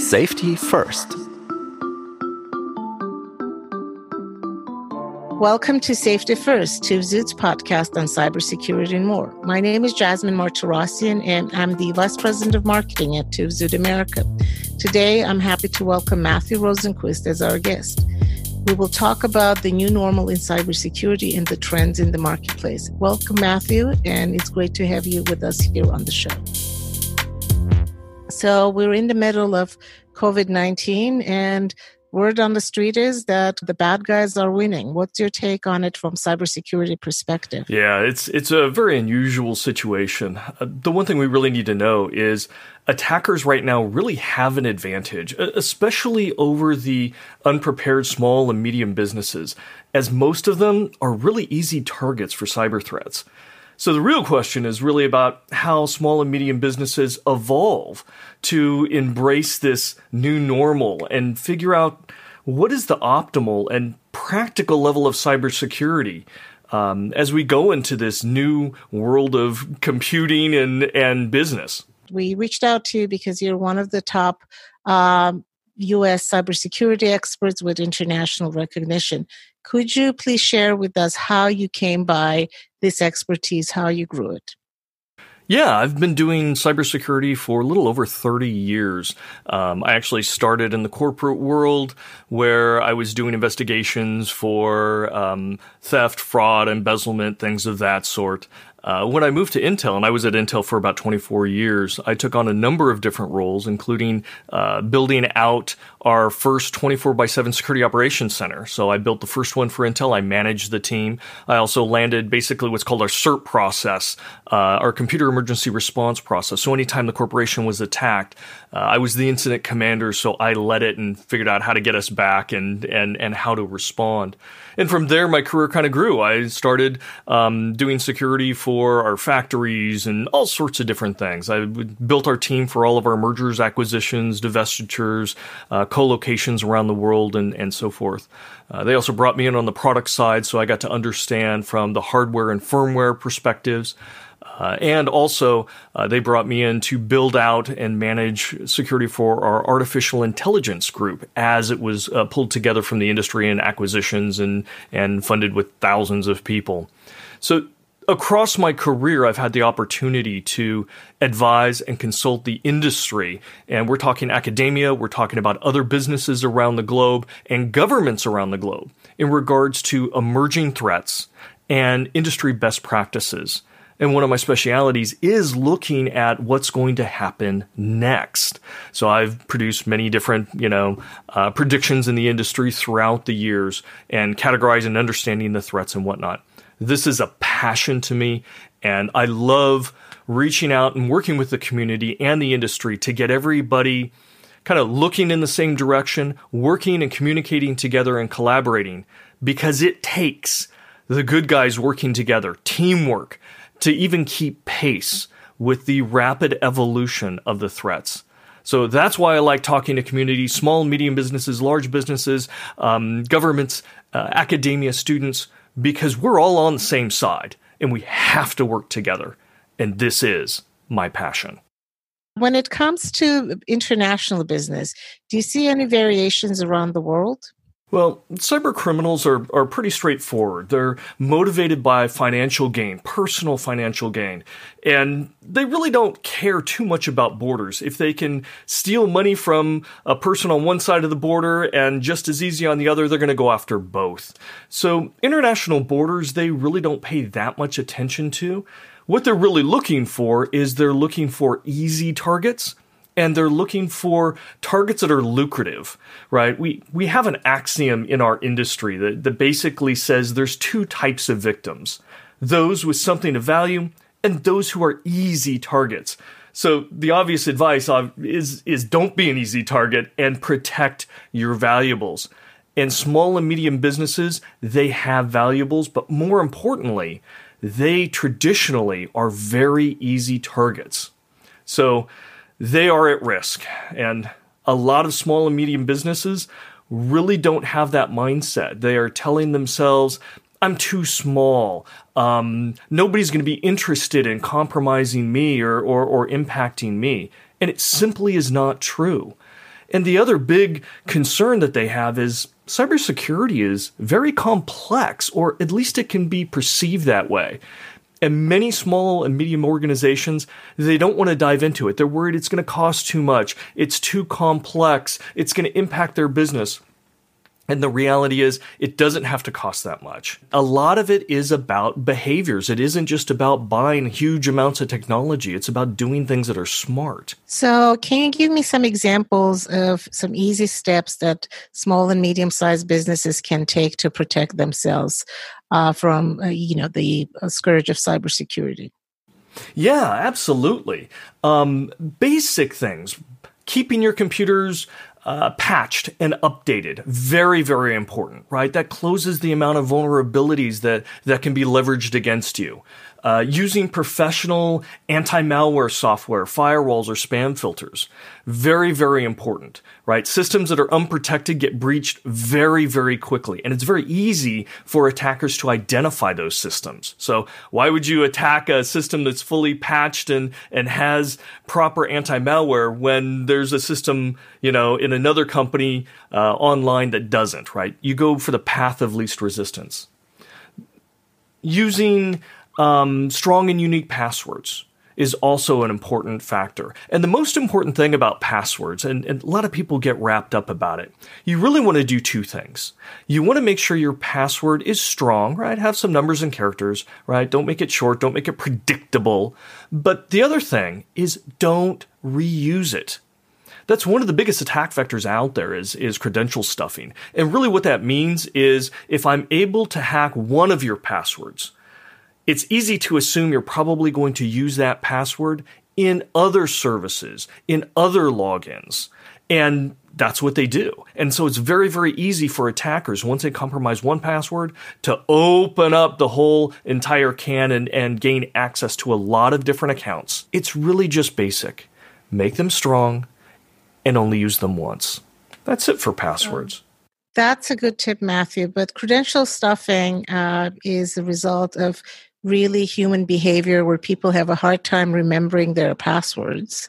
Safety first. Welcome to Safety First, TÜVSÜD's podcast on cybersecurity and more. My name is Jasmine Martirossian, and I'm the Vice President of Marketing at TÜVSÜD America. Today, I'm happy to welcome Matthew Rosenquist as our guest. We will talk about the new normal in cybersecurity and the trends in the marketplace. Welcome, Matthew, and it's great to have you with us here on the show. So, we're in the middle of COVID 19, and word on the street is that the bad guys are winning. What's your take on it from cybersecurity perspective? Yeah, it's it's a very unusual situation. Uh, the one thing we really need to know is attackers right now really have an advantage, especially over the unprepared small and medium businesses, as most of them are really easy targets for cyber threats. So the real question is really about how small and medium businesses evolve to embrace this new normal and figure out what is the optimal and practical level of cybersecurity um, as we go into this new world of computing and, and business. We reached out to you because you're one of the top um, US cybersecurity experts with international recognition. Could you please share with us how you came by this expertise, how you grew it? Yeah, I've been doing cybersecurity for a little over 30 years. Um, I actually started in the corporate world where I was doing investigations for um, theft, fraud, embezzlement, things of that sort. Uh, when I moved to Intel, and I was at Intel for about 24 years, I took on a number of different roles, including uh, building out our first 24 by 7 security operations center. So I built the first one for Intel. I managed the team. I also landed basically what's called our CERT process, uh, our computer emergency response process. So anytime the corporation was attacked, uh, I was the incident commander. So I led it and figured out how to get us back and, and, and how to respond. And from there, my career kind of grew. I started um, doing security for our factories and all sorts of different things. I built our team for all of our mergers, acquisitions, divestitures, uh, co-locations around the world, and, and so forth. Uh, they also brought me in on the product side, so I got to understand from the hardware and firmware perspectives. Uh, and also, uh, they brought me in to build out and manage security for our artificial intelligence group as it was uh, pulled together from the industry and acquisitions and, and funded with thousands of people. So, across my career, I've had the opportunity to advise and consult the industry. And we're talking academia, we're talking about other businesses around the globe and governments around the globe in regards to emerging threats and industry best practices. And one of my specialities is looking at what's going to happen next. So I've produced many different, you know, uh, predictions in the industry throughout the years and categorizing and understanding the threats and whatnot. This is a passion to me, and I love reaching out and working with the community and the industry to get everybody kind of looking in the same direction, working and communicating together and collaborating because it takes the good guys working together, teamwork, to even keep pace with the rapid evolution of the threats. So that's why I like talking to communities, small and medium businesses, large businesses, um, governments, uh, academia, students, because we're all on the same side and we have to work together. And this is my passion. When it comes to international business, do you see any variations around the world? Well, cyber criminals are, are pretty straightforward. They're motivated by financial gain, personal financial gain. And they really don't care too much about borders. If they can steal money from a person on one side of the border and just as easy on the other, they're going to go after both. So international borders, they really don't pay that much attention to. What they're really looking for is they're looking for easy targets and they're looking for targets that are lucrative, right? We we have an axiom in our industry that, that basically says there's two types of victims. Those with something of value and those who are easy targets. So the obvious advice uh, is is don't be an easy target and protect your valuables. And small and medium businesses, they have valuables, but more importantly, they traditionally are very easy targets. So they are at risk. And a lot of small and medium businesses really don't have that mindset. They are telling themselves, I'm too small. Um, nobody's going to be interested in compromising me or, or, or impacting me. And it simply is not true. And the other big concern that they have is cybersecurity is very complex, or at least it can be perceived that way. And many small and medium organizations, they don't want to dive into it. They're worried it's going to cost too much. It's too complex. It's going to impact their business. And the reality is, it doesn't have to cost that much. A lot of it is about behaviors. It isn't just about buying huge amounts of technology. It's about doing things that are smart. So, can you give me some examples of some easy steps that small and medium sized businesses can take to protect themselves uh, from, uh, you know, the uh, scourge of cybersecurity? Yeah, absolutely. Um, basic things. Keeping your computers uh, patched and updated. Very, very important, right? That closes the amount of vulnerabilities that, that can be leveraged against you. Uh, using professional anti-malware software, firewalls, or spam filters. Very, very important, right? Systems that are unprotected get breached very, very quickly. And it's very easy for attackers to identify those systems. So why would you attack a system that's fully patched and, and has proper anti-malware when there's a system, you know, in another company uh, online that doesn't, right? You go for the path of least resistance. Using um, strong and unique passwords is also an important factor. And the most important thing about passwords, and, and, a lot of people get wrapped up about it, you really want to do two things. You want to make sure your password is strong, right? Have some numbers and characters, right? Don't make it short, don't make it predictable. But the other thing is don't reuse it. That's one of the biggest attack vectors out there is, is credential stuffing. And really what that means is if I'm able to hack one of your passwords, it's easy to assume you're probably going to use that password in other services, in other logins. And that's what they do. And so it's very, very easy for attackers, once they compromise one password, to open up the whole entire can and, and gain access to a lot of different accounts. It's really just basic. Make them strong and only use them once. That's it for passwords. That's a good tip, Matthew. But credential stuffing uh, is a result of really human behavior where people have a hard time remembering their passwords.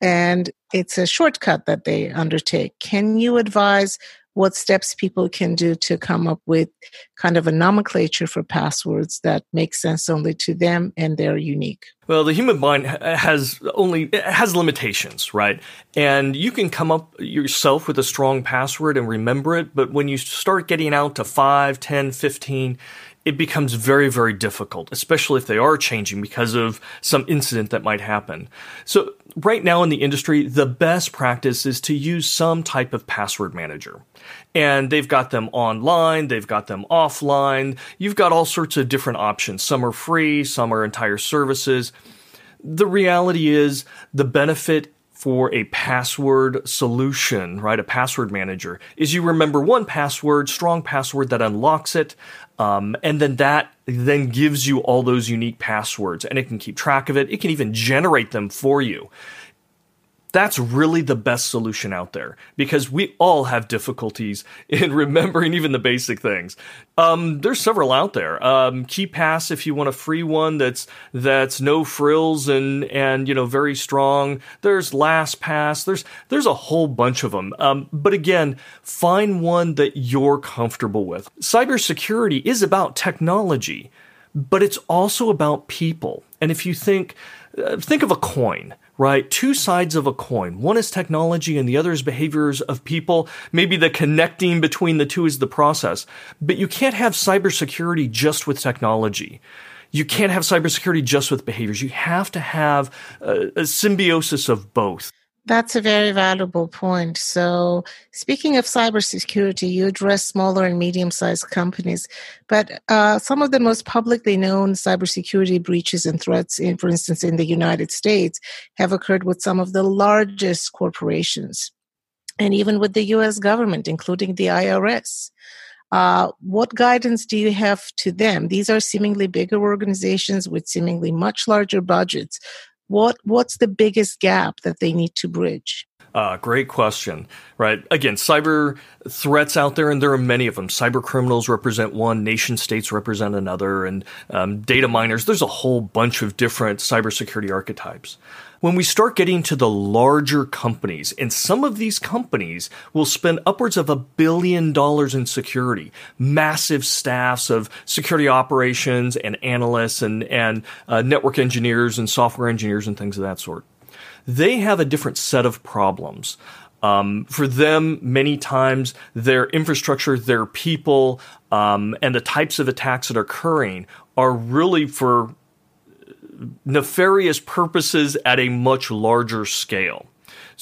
And it's a shortcut that they undertake. Can you advise what steps people can do to come up with kind of a nomenclature for passwords that makes sense only to them and they're unique? Well, the human mind has only has limitations, right? And you can come up yourself with a strong password and remember it, but when you start getting out to 5, 10, 15, it becomes very, very difficult, especially if they are changing because of some incident that might happen. So, right now in the industry, the best practice is to use some type of password manager. And they've got them online, they've got them offline, you've got all sorts of different options. Some are free, some are entire services. The reality is the benefit for a password solution, right? A password manager is you remember one password, strong password that unlocks it. Um, and then that then gives you all those unique passwords and it can keep track of it. It can even generate them for you that's really the best solution out there because we all have difficulties in remembering even the basic things. Um, there's several out there. Um, KeePass, if you want a free one that's that's no frills and and you know very strong. There's LastPass. There's there's a whole bunch of them. Um, but again, find one that you're comfortable with. Cybersecurity is about technology, but it's also about people. And if you think uh, think of a coin right? Two sides of a coin. One is technology and the other is behaviors of people. Maybe the connecting between the two is the process. But you can't have cybersecurity just with technology. You can't have cybersecurity just with behaviors. You have to have a, a symbiosis of both. That's a very valuable point. So, speaking of cybersecurity, you address smaller and medium sized companies, but uh, some of the most publicly known cybersecurity breaches and threats, in, for instance, in the United States, have occurred with some of the largest corporations and even with the US government, including the IRS. Uh, what guidance do you have to them? These are seemingly bigger organizations with seemingly much larger budgets what what's the biggest gap that they need to bridge? Uh, great question. Right. Again, cyber threats out there, and there are many of them. Cyber criminals represent one, nation states represent another, and um, data miners. There's a whole bunch of different cybersecurity archetypes. When we start getting to the larger companies, and some of these companies will spend upwards of a billion dollars in security, massive staffs of security operations and analysts and, and uh, network engineers and software engineers and things of that sort. They have a different set of problems. Um, for them, many times their infrastructure, their people, um, and the types of attacks that are occurring are really for nefarious purposes at a much larger scale.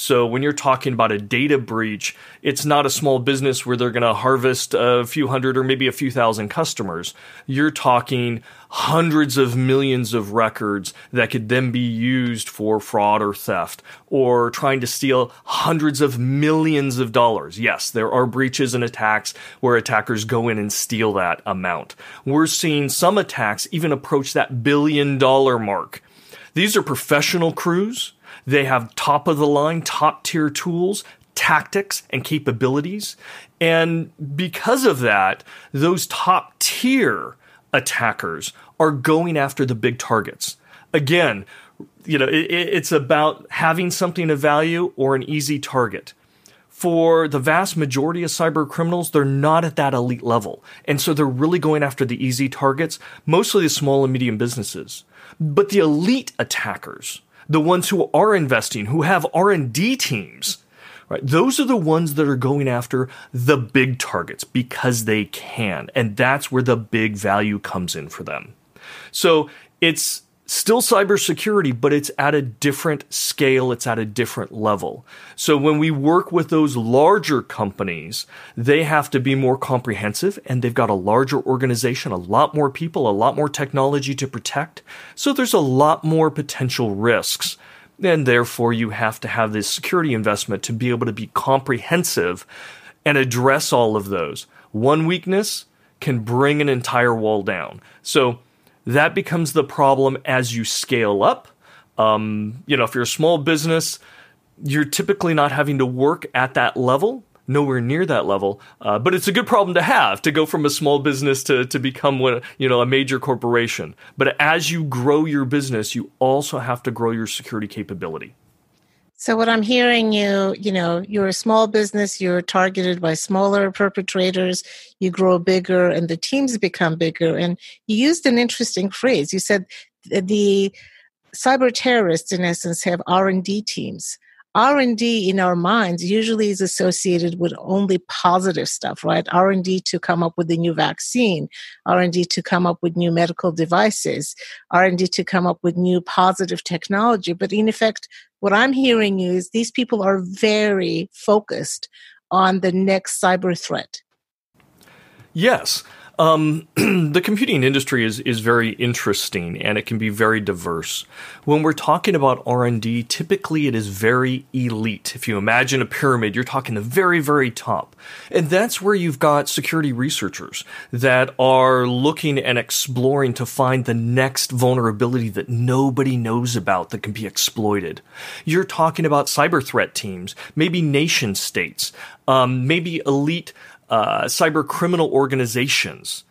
So when you're talking about a data breach, it's not a small business where they're going to harvest a few hundred or maybe a few thousand customers. You're talking hundreds of millions of records that could then be used for fraud or theft or trying to steal hundreds of millions of dollars. Yes, there are breaches and attacks where attackers go in and steal that amount. We're seeing some attacks even approach that billion dollar mark. These are professional crews they have top of the line, top tier tools, tactics, and capabilities. And because of that, those top tier attackers are going after the big targets. Again, you know, it, it's about having something of value or an easy target. For the vast majority of cyber criminals, they're not at that elite level. And so they're really going after the easy targets, mostly the small and medium businesses. But the elite attackers, the ones who are investing, who have R&D teams, right? Those are the ones that are going after the big targets because they can. And that's where the big value comes in for them. So it's still cybersecurity, but it's at a different scale, it's at a different level. So when we work with those larger companies, they have to be more comprehensive and they've got a larger organization, a lot more people, a lot more technology to protect. So there's a lot more potential risks. And therefore, you have to have this security investment to be able to be comprehensive and address all of those. One weakness can bring an entire wall down. So that becomes the problem as you scale up. Um, you know, if you're a small business, you're typically not having to work at that level, nowhere near that level. Uh, but it's a good problem to have to go from a small business to to become what you know a major corporation. But as you grow your business, you also have to grow your security capability. So what I'm hearing you, you know, you're a small business, you're targeted by smaller perpetrators, you grow bigger and the teams become bigger. And you used an interesting phrase. You said the cyber terrorists in essence have R&D teams. R&D in our minds usually is associated with only positive stuff, right? R&D to come up with a new vaccine, R&D to come up with new medical devices, R&D to come up with new positive technology. But in effect, what I'm hearing is these people are very focused on the next cyber threat. Yes. Um, the computing industry is is very interesting and it can be very diverse. When we're talking about R and D, typically it is very elite. If you imagine a pyramid, you're talking the very very top, and that's where you've got security researchers that are looking and exploring to find the next vulnerability that nobody knows about that can be exploited. You're talking about cyber threat teams, maybe nation states, um, maybe elite uh, cyber criminal organizations.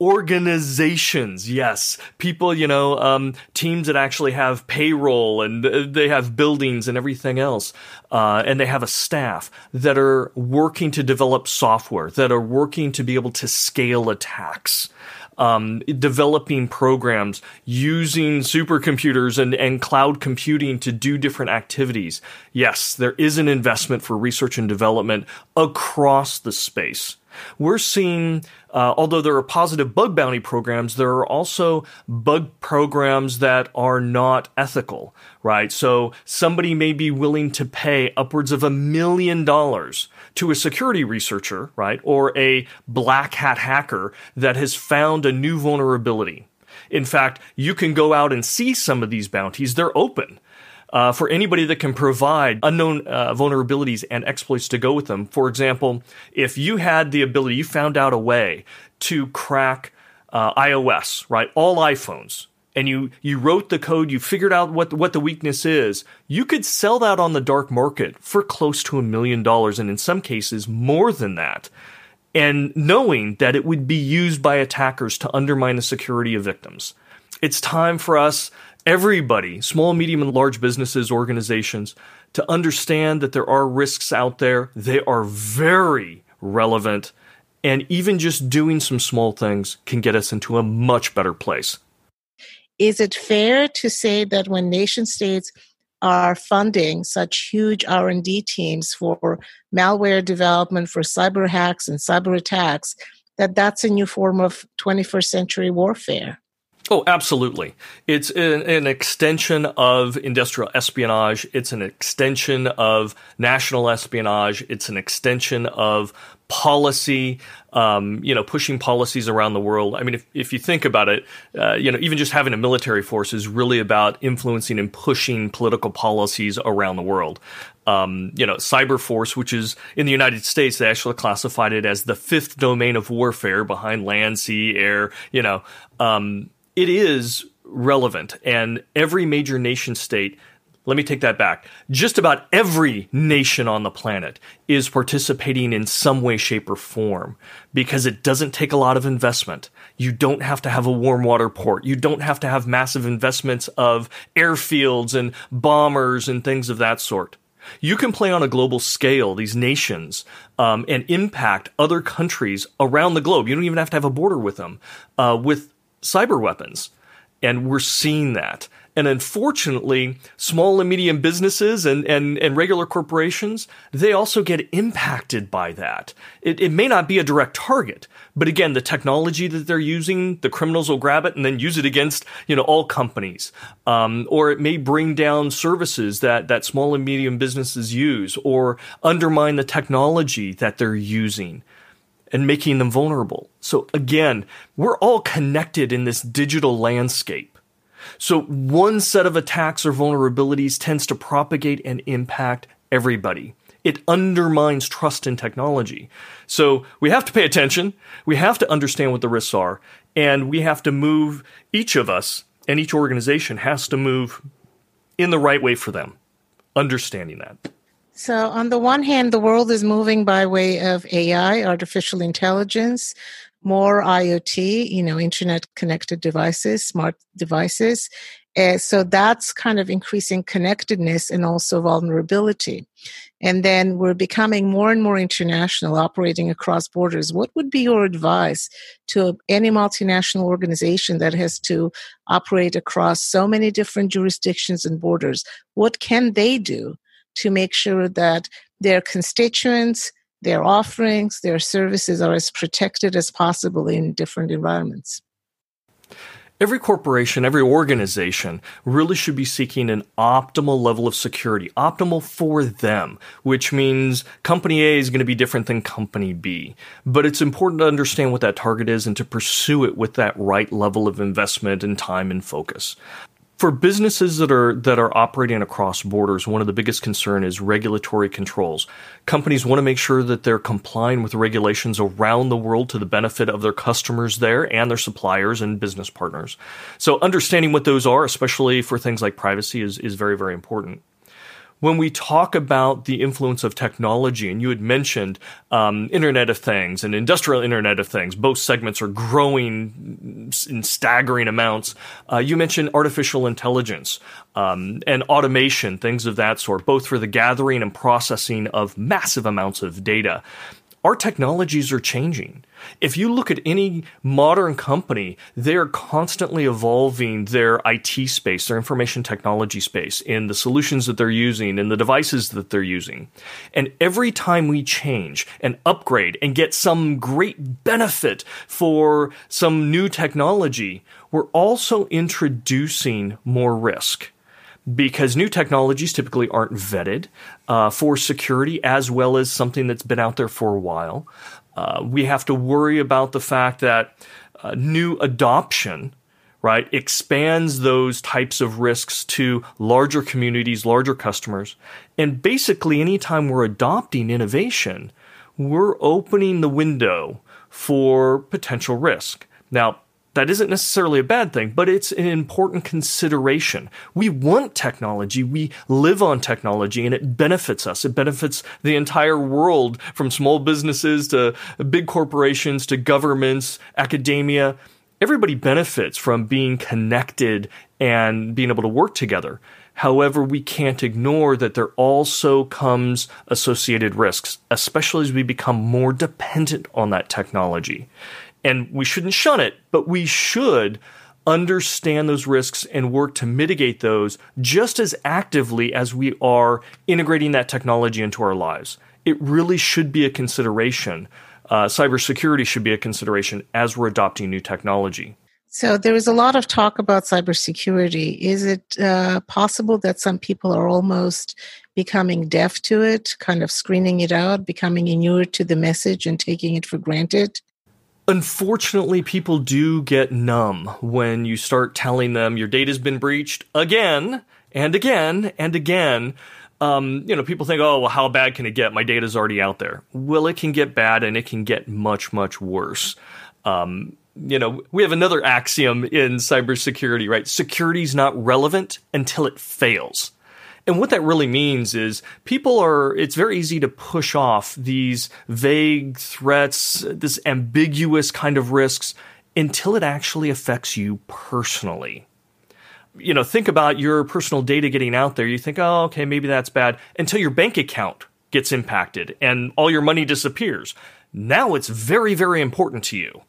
Organizations yes. People you know um, teams that actually have payroll and they have buildings and everything else uh, and they have a staff that are working to develop software that are working to be able to scale attacks um, developing programs using supercomputers and, and cloud computing to do different activities. Yes, there is an investment for research and development across the space. We're seeing, uh, although there are positive bug bounty programs, there are also bug programs that are not ethical, right? So somebody may be willing to pay upwards of a million dollars to a security researcher, right? Or a black hat hacker that has found a new vulnerability. In fact, you can go out and see some of these bounties. They're open uh, for anybody that can provide unknown uh, vulnerabilities and exploits to go with them. For example, if you had the ability, you found out a way to crack uh, iOS, right? All iPhones, and you you wrote the code, you figured out what what the weakness is. You could sell that on the dark market for close to a million dollars, and in some cases more than that. And knowing that it would be used by attackers to undermine the security of victims. It's time for us everybody, small, medium, and large businesses, organizations, to understand that there are risks out there. They are very relevant. And even just doing some small things can get us into a much better place. Is it fair to say that when nation states are funding such huge R&D teams for malware development for cyber hacks and cyber attacks that that's a new form of 21st century warfare? Oh, absolutely. It's an, an, extension of industrial espionage. It's an extension of national espionage. It's an extension of policy, um, you know, pushing policies around the world. I mean, if, if you think about it, uh, you know, even just having a military force is really about influencing and pushing political policies around the world. Um, you know, cyber force, which is in the United States, they actually classified it as the fifth domain of warfare behind land, sea, air, you know, um, it is relevant, and every major nation state let me take that back. Just about every nation on the planet is participating in some way, shape, or form because it doesn't take a lot of investment. You don't have to have a warm water port. You don't have to have massive investments of airfields and bombers and things of that sort. You can play on a global scale, these nations, um, and impact other countries around the globe. You don't even have to have a border with them, uh, with cyber weapons. And we're seeing that. And unfortunately, small and medium businesses and, and, and regular corporations, they also get impacted by that. It, it may not be a direct target, but again, the technology that they're using, the criminals will grab it and then use it against, you know, all companies. Um, or it may bring down services that, that small and medium businesses use or undermine the technology that they're using and making them vulnerable. So again, we're all connected in this digital landscape. So one set of attacks or vulnerabilities tends to propagate and impact everybody. It undermines trust in technology. So we have to pay attention. We have to understand what the risks are. And we have to move, each of us and each organization has to move in the right way for them, understanding that. So, on the one hand, the world is moving by way of AI, artificial intelligence, more IoT, you know, internet connected devices, smart devices. Uh, so that's kind of increasing connectedness and also vulnerability. And then we're becoming more and more international, operating across borders. What would be your advice to any multinational organization that has to operate across so many different jurisdictions and borders? What can they do to make sure that their constituents, their offerings, their services are as protected as possible in different environments. Every corporation, every organization really should be seeking an optimal level of security, optimal for them, which means company A is going to be different than company B. But it's important to understand what that target is and to pursue it with that right level of investment and time and focus for businesses that are that are operating across borders, one of the biggest concern is regulatory controls. Companies want to make sure that they're complying with regulations around the world to the benefit of their customers there and their suppliers and business partners. So understanding what those are, especially for things like privacy, is, is very, very important when we talk about the influence of technology, and you had mentioned um, Internet of Things and Industrial Internet of Things, both segments are growing in staggering amounts. Uh, you mentioned artificial intelligence um, and automation, things of that sort, both for the gathering and processing of massive amounts of data our technologies are changing. If you look at any modern company, they're constantly evolving their IT space, their information technology space, in the solutions that they're using, in the devices that they're using. And every time we change and upgrade and get some great benefit for some new technology, we're also introducing more risk because new technologies typically aren't vetted uh, for security as well as something that's been out there for a while. Uh, we have to worry about the fact that uh, new adoption right expands those types of risks to larger communities larger customers and basically anytime we're adopting innovation we're opening the window for potential risk now that isn't necessarily a bad thing, but it's an important consideration. We want technology. We live on technology and it benefits us. It benefits the entire world from small businesses to big corporations to governments, academia. everybody benefits from being connected and being able to work together. However, we can't ignore that there also comes associated risks, especially as we become more dependent on that technology. And we shouldn't shun it, but we should understand those risks and work to mitigate those just as actively as we are integrating that technology into our lives. It really should be a consideration. Uh, cybersecurity should be a consideration as we're adopting new technology. So there is a lot of talk about cybersecurity. Is it uh, possible that some people are almost becoming deaf to it, kind of screening it out, becoming inured to the message and taking it for granted? Unfortunately, people do get numb when you start telling them your data's been breached again and again and again. Um, you know, people think, oh, well, how bad can it get? My data's already out there. Well, it can get bad and it can get much, much worse. Um, you know, we have another axiom in cybersecurity, right? Security is not relevant until it fails. And what that really means is people are, it's very easy to push off these vague threats, this ambiguous kind of risks until it actually affects you personally. You know, think about your personal data getting out there. You think, oh, okay, maybe that's bad until your bank account gets impacted and all your money disappears. Now it's very, very important to you.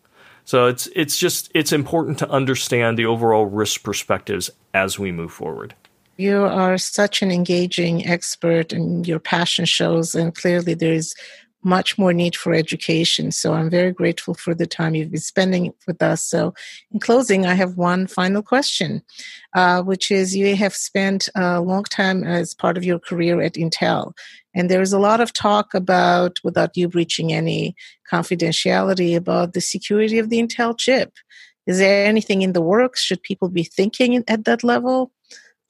So it's it's just it's important to understand the overall risk perspectives as we move forward. You are such an engaging expert and your passion shows, and clearly there's much more need for education. So I'm very grateful for the time you've been spending with us. So, in closing, I have one final question, uh, which is you have spent a long time as part of your career at Intel. And there's a lot of talk about, without you breaching any confidentiality, about the security of the Intel chip. Is there anything in the works? Should people be thinking at that level?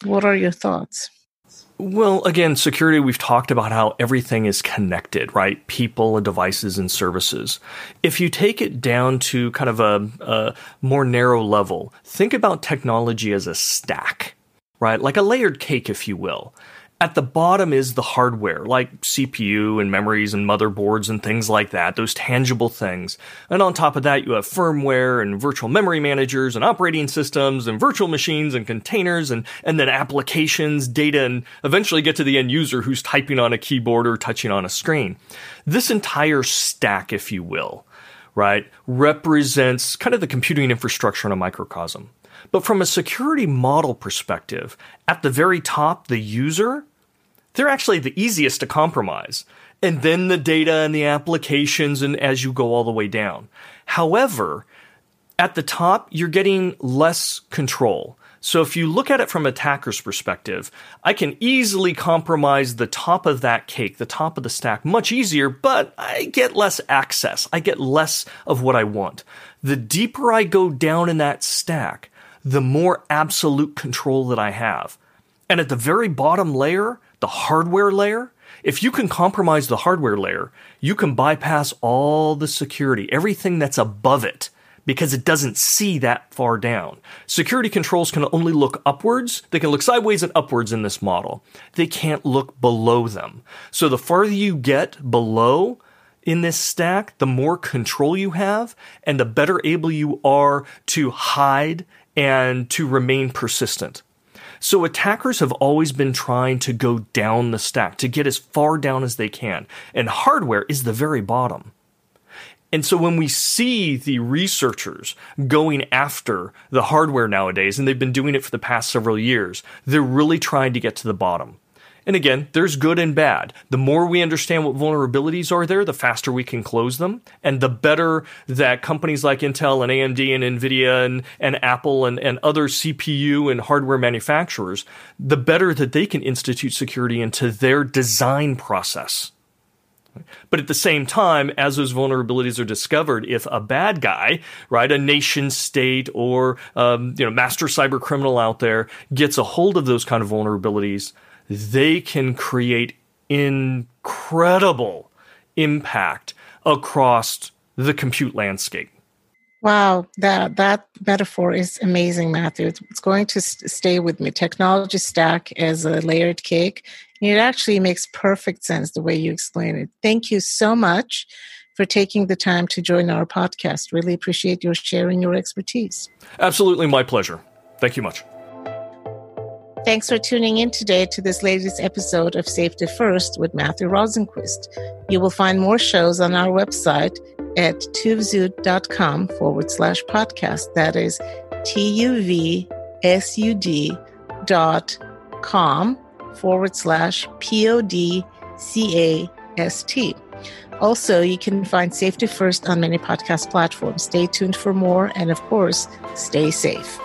What are your thoughts? Well, again, security, we've talked about how everything is connected, right? People and devices and services. If you take it down to kind of a, a more narrow level, think about technology as a stack, right? Like a layered cake, if you will. At the bottom is the hardware, like CPU and memories and motherboards and things like that, those tangible things. And on top of that, you have firmware and virtual memory managers and operating systems and virtual machines and containers and, and then applications, data, and eventually get to the end user who's typing on a keyboard or touching on a screen. This entire stack, if you will, right, represents kind of the computing infrastructure in a microcosm. But from a security model perspective, at the very top, the user they're actually the easiest to compromise. And then the data and the applications and as you go all the way down. However, at the top, you're getting less control. So if you look at it from attacker's perspective, I can easily compromise the top of that cake, the top of the stack, much easier, but I get less access. I get less of what I want. The deeper I go down in that stack, the more absolute control that I have. And at the very bottom layer, the hardware layer, if you can compromise the hardware layer, you can bypass all the security, everything that's above it, because it doesn't see that far down. Security controls can only look upwards. They can look sideways and upwards in this model. They can't look below them. So the farther you get below in this stack, the more control you have and the better able you are to hide and to remain persistent. So attackers have always been trying to go down the stack, to get as far down as they can. And hardware is the very bottom. And so when we see the researchers going after the hardware nowadays, and they've been doing it for the past several years, they're really trying to get to the bottom. And again, there's good and bad. The more we understand what vulnerabilities are there, the faster we can close them. And the better that companies like Intel and AMD and NVIDIA and, and Apple and, and other CPU and hardware manufacturers, the better that they can institute security into their design process. But at the same time, as those vulnerabilities are discovered, if a bad guy, right, a nation state or um, you know master cyber criminal out there gets a hold of those kind of vulnerabilities, they can create incredible impact across the compute landscape. Wow, that that metaphor is amazing, Matthew. It's, it's going to st- stay with me. Technology stack as a layered cake. It actually makes perfect sense the way you explain it. Thank you so much for taking the time to join our podcast. Really appreciate your sharing your expertise. Absolutely my pleasure. Thank you much. Thanks for tuning in today to this latest episode of Safety First with Matthew Rosenquist. You will find more shows on our website at tuvsud.com forward slash podcast. That is T U V S U D dot com forward slash P O D C A S T. Also, you can find Safety First on many podcast platforms. Stay tuned for more, and of course, stay safe.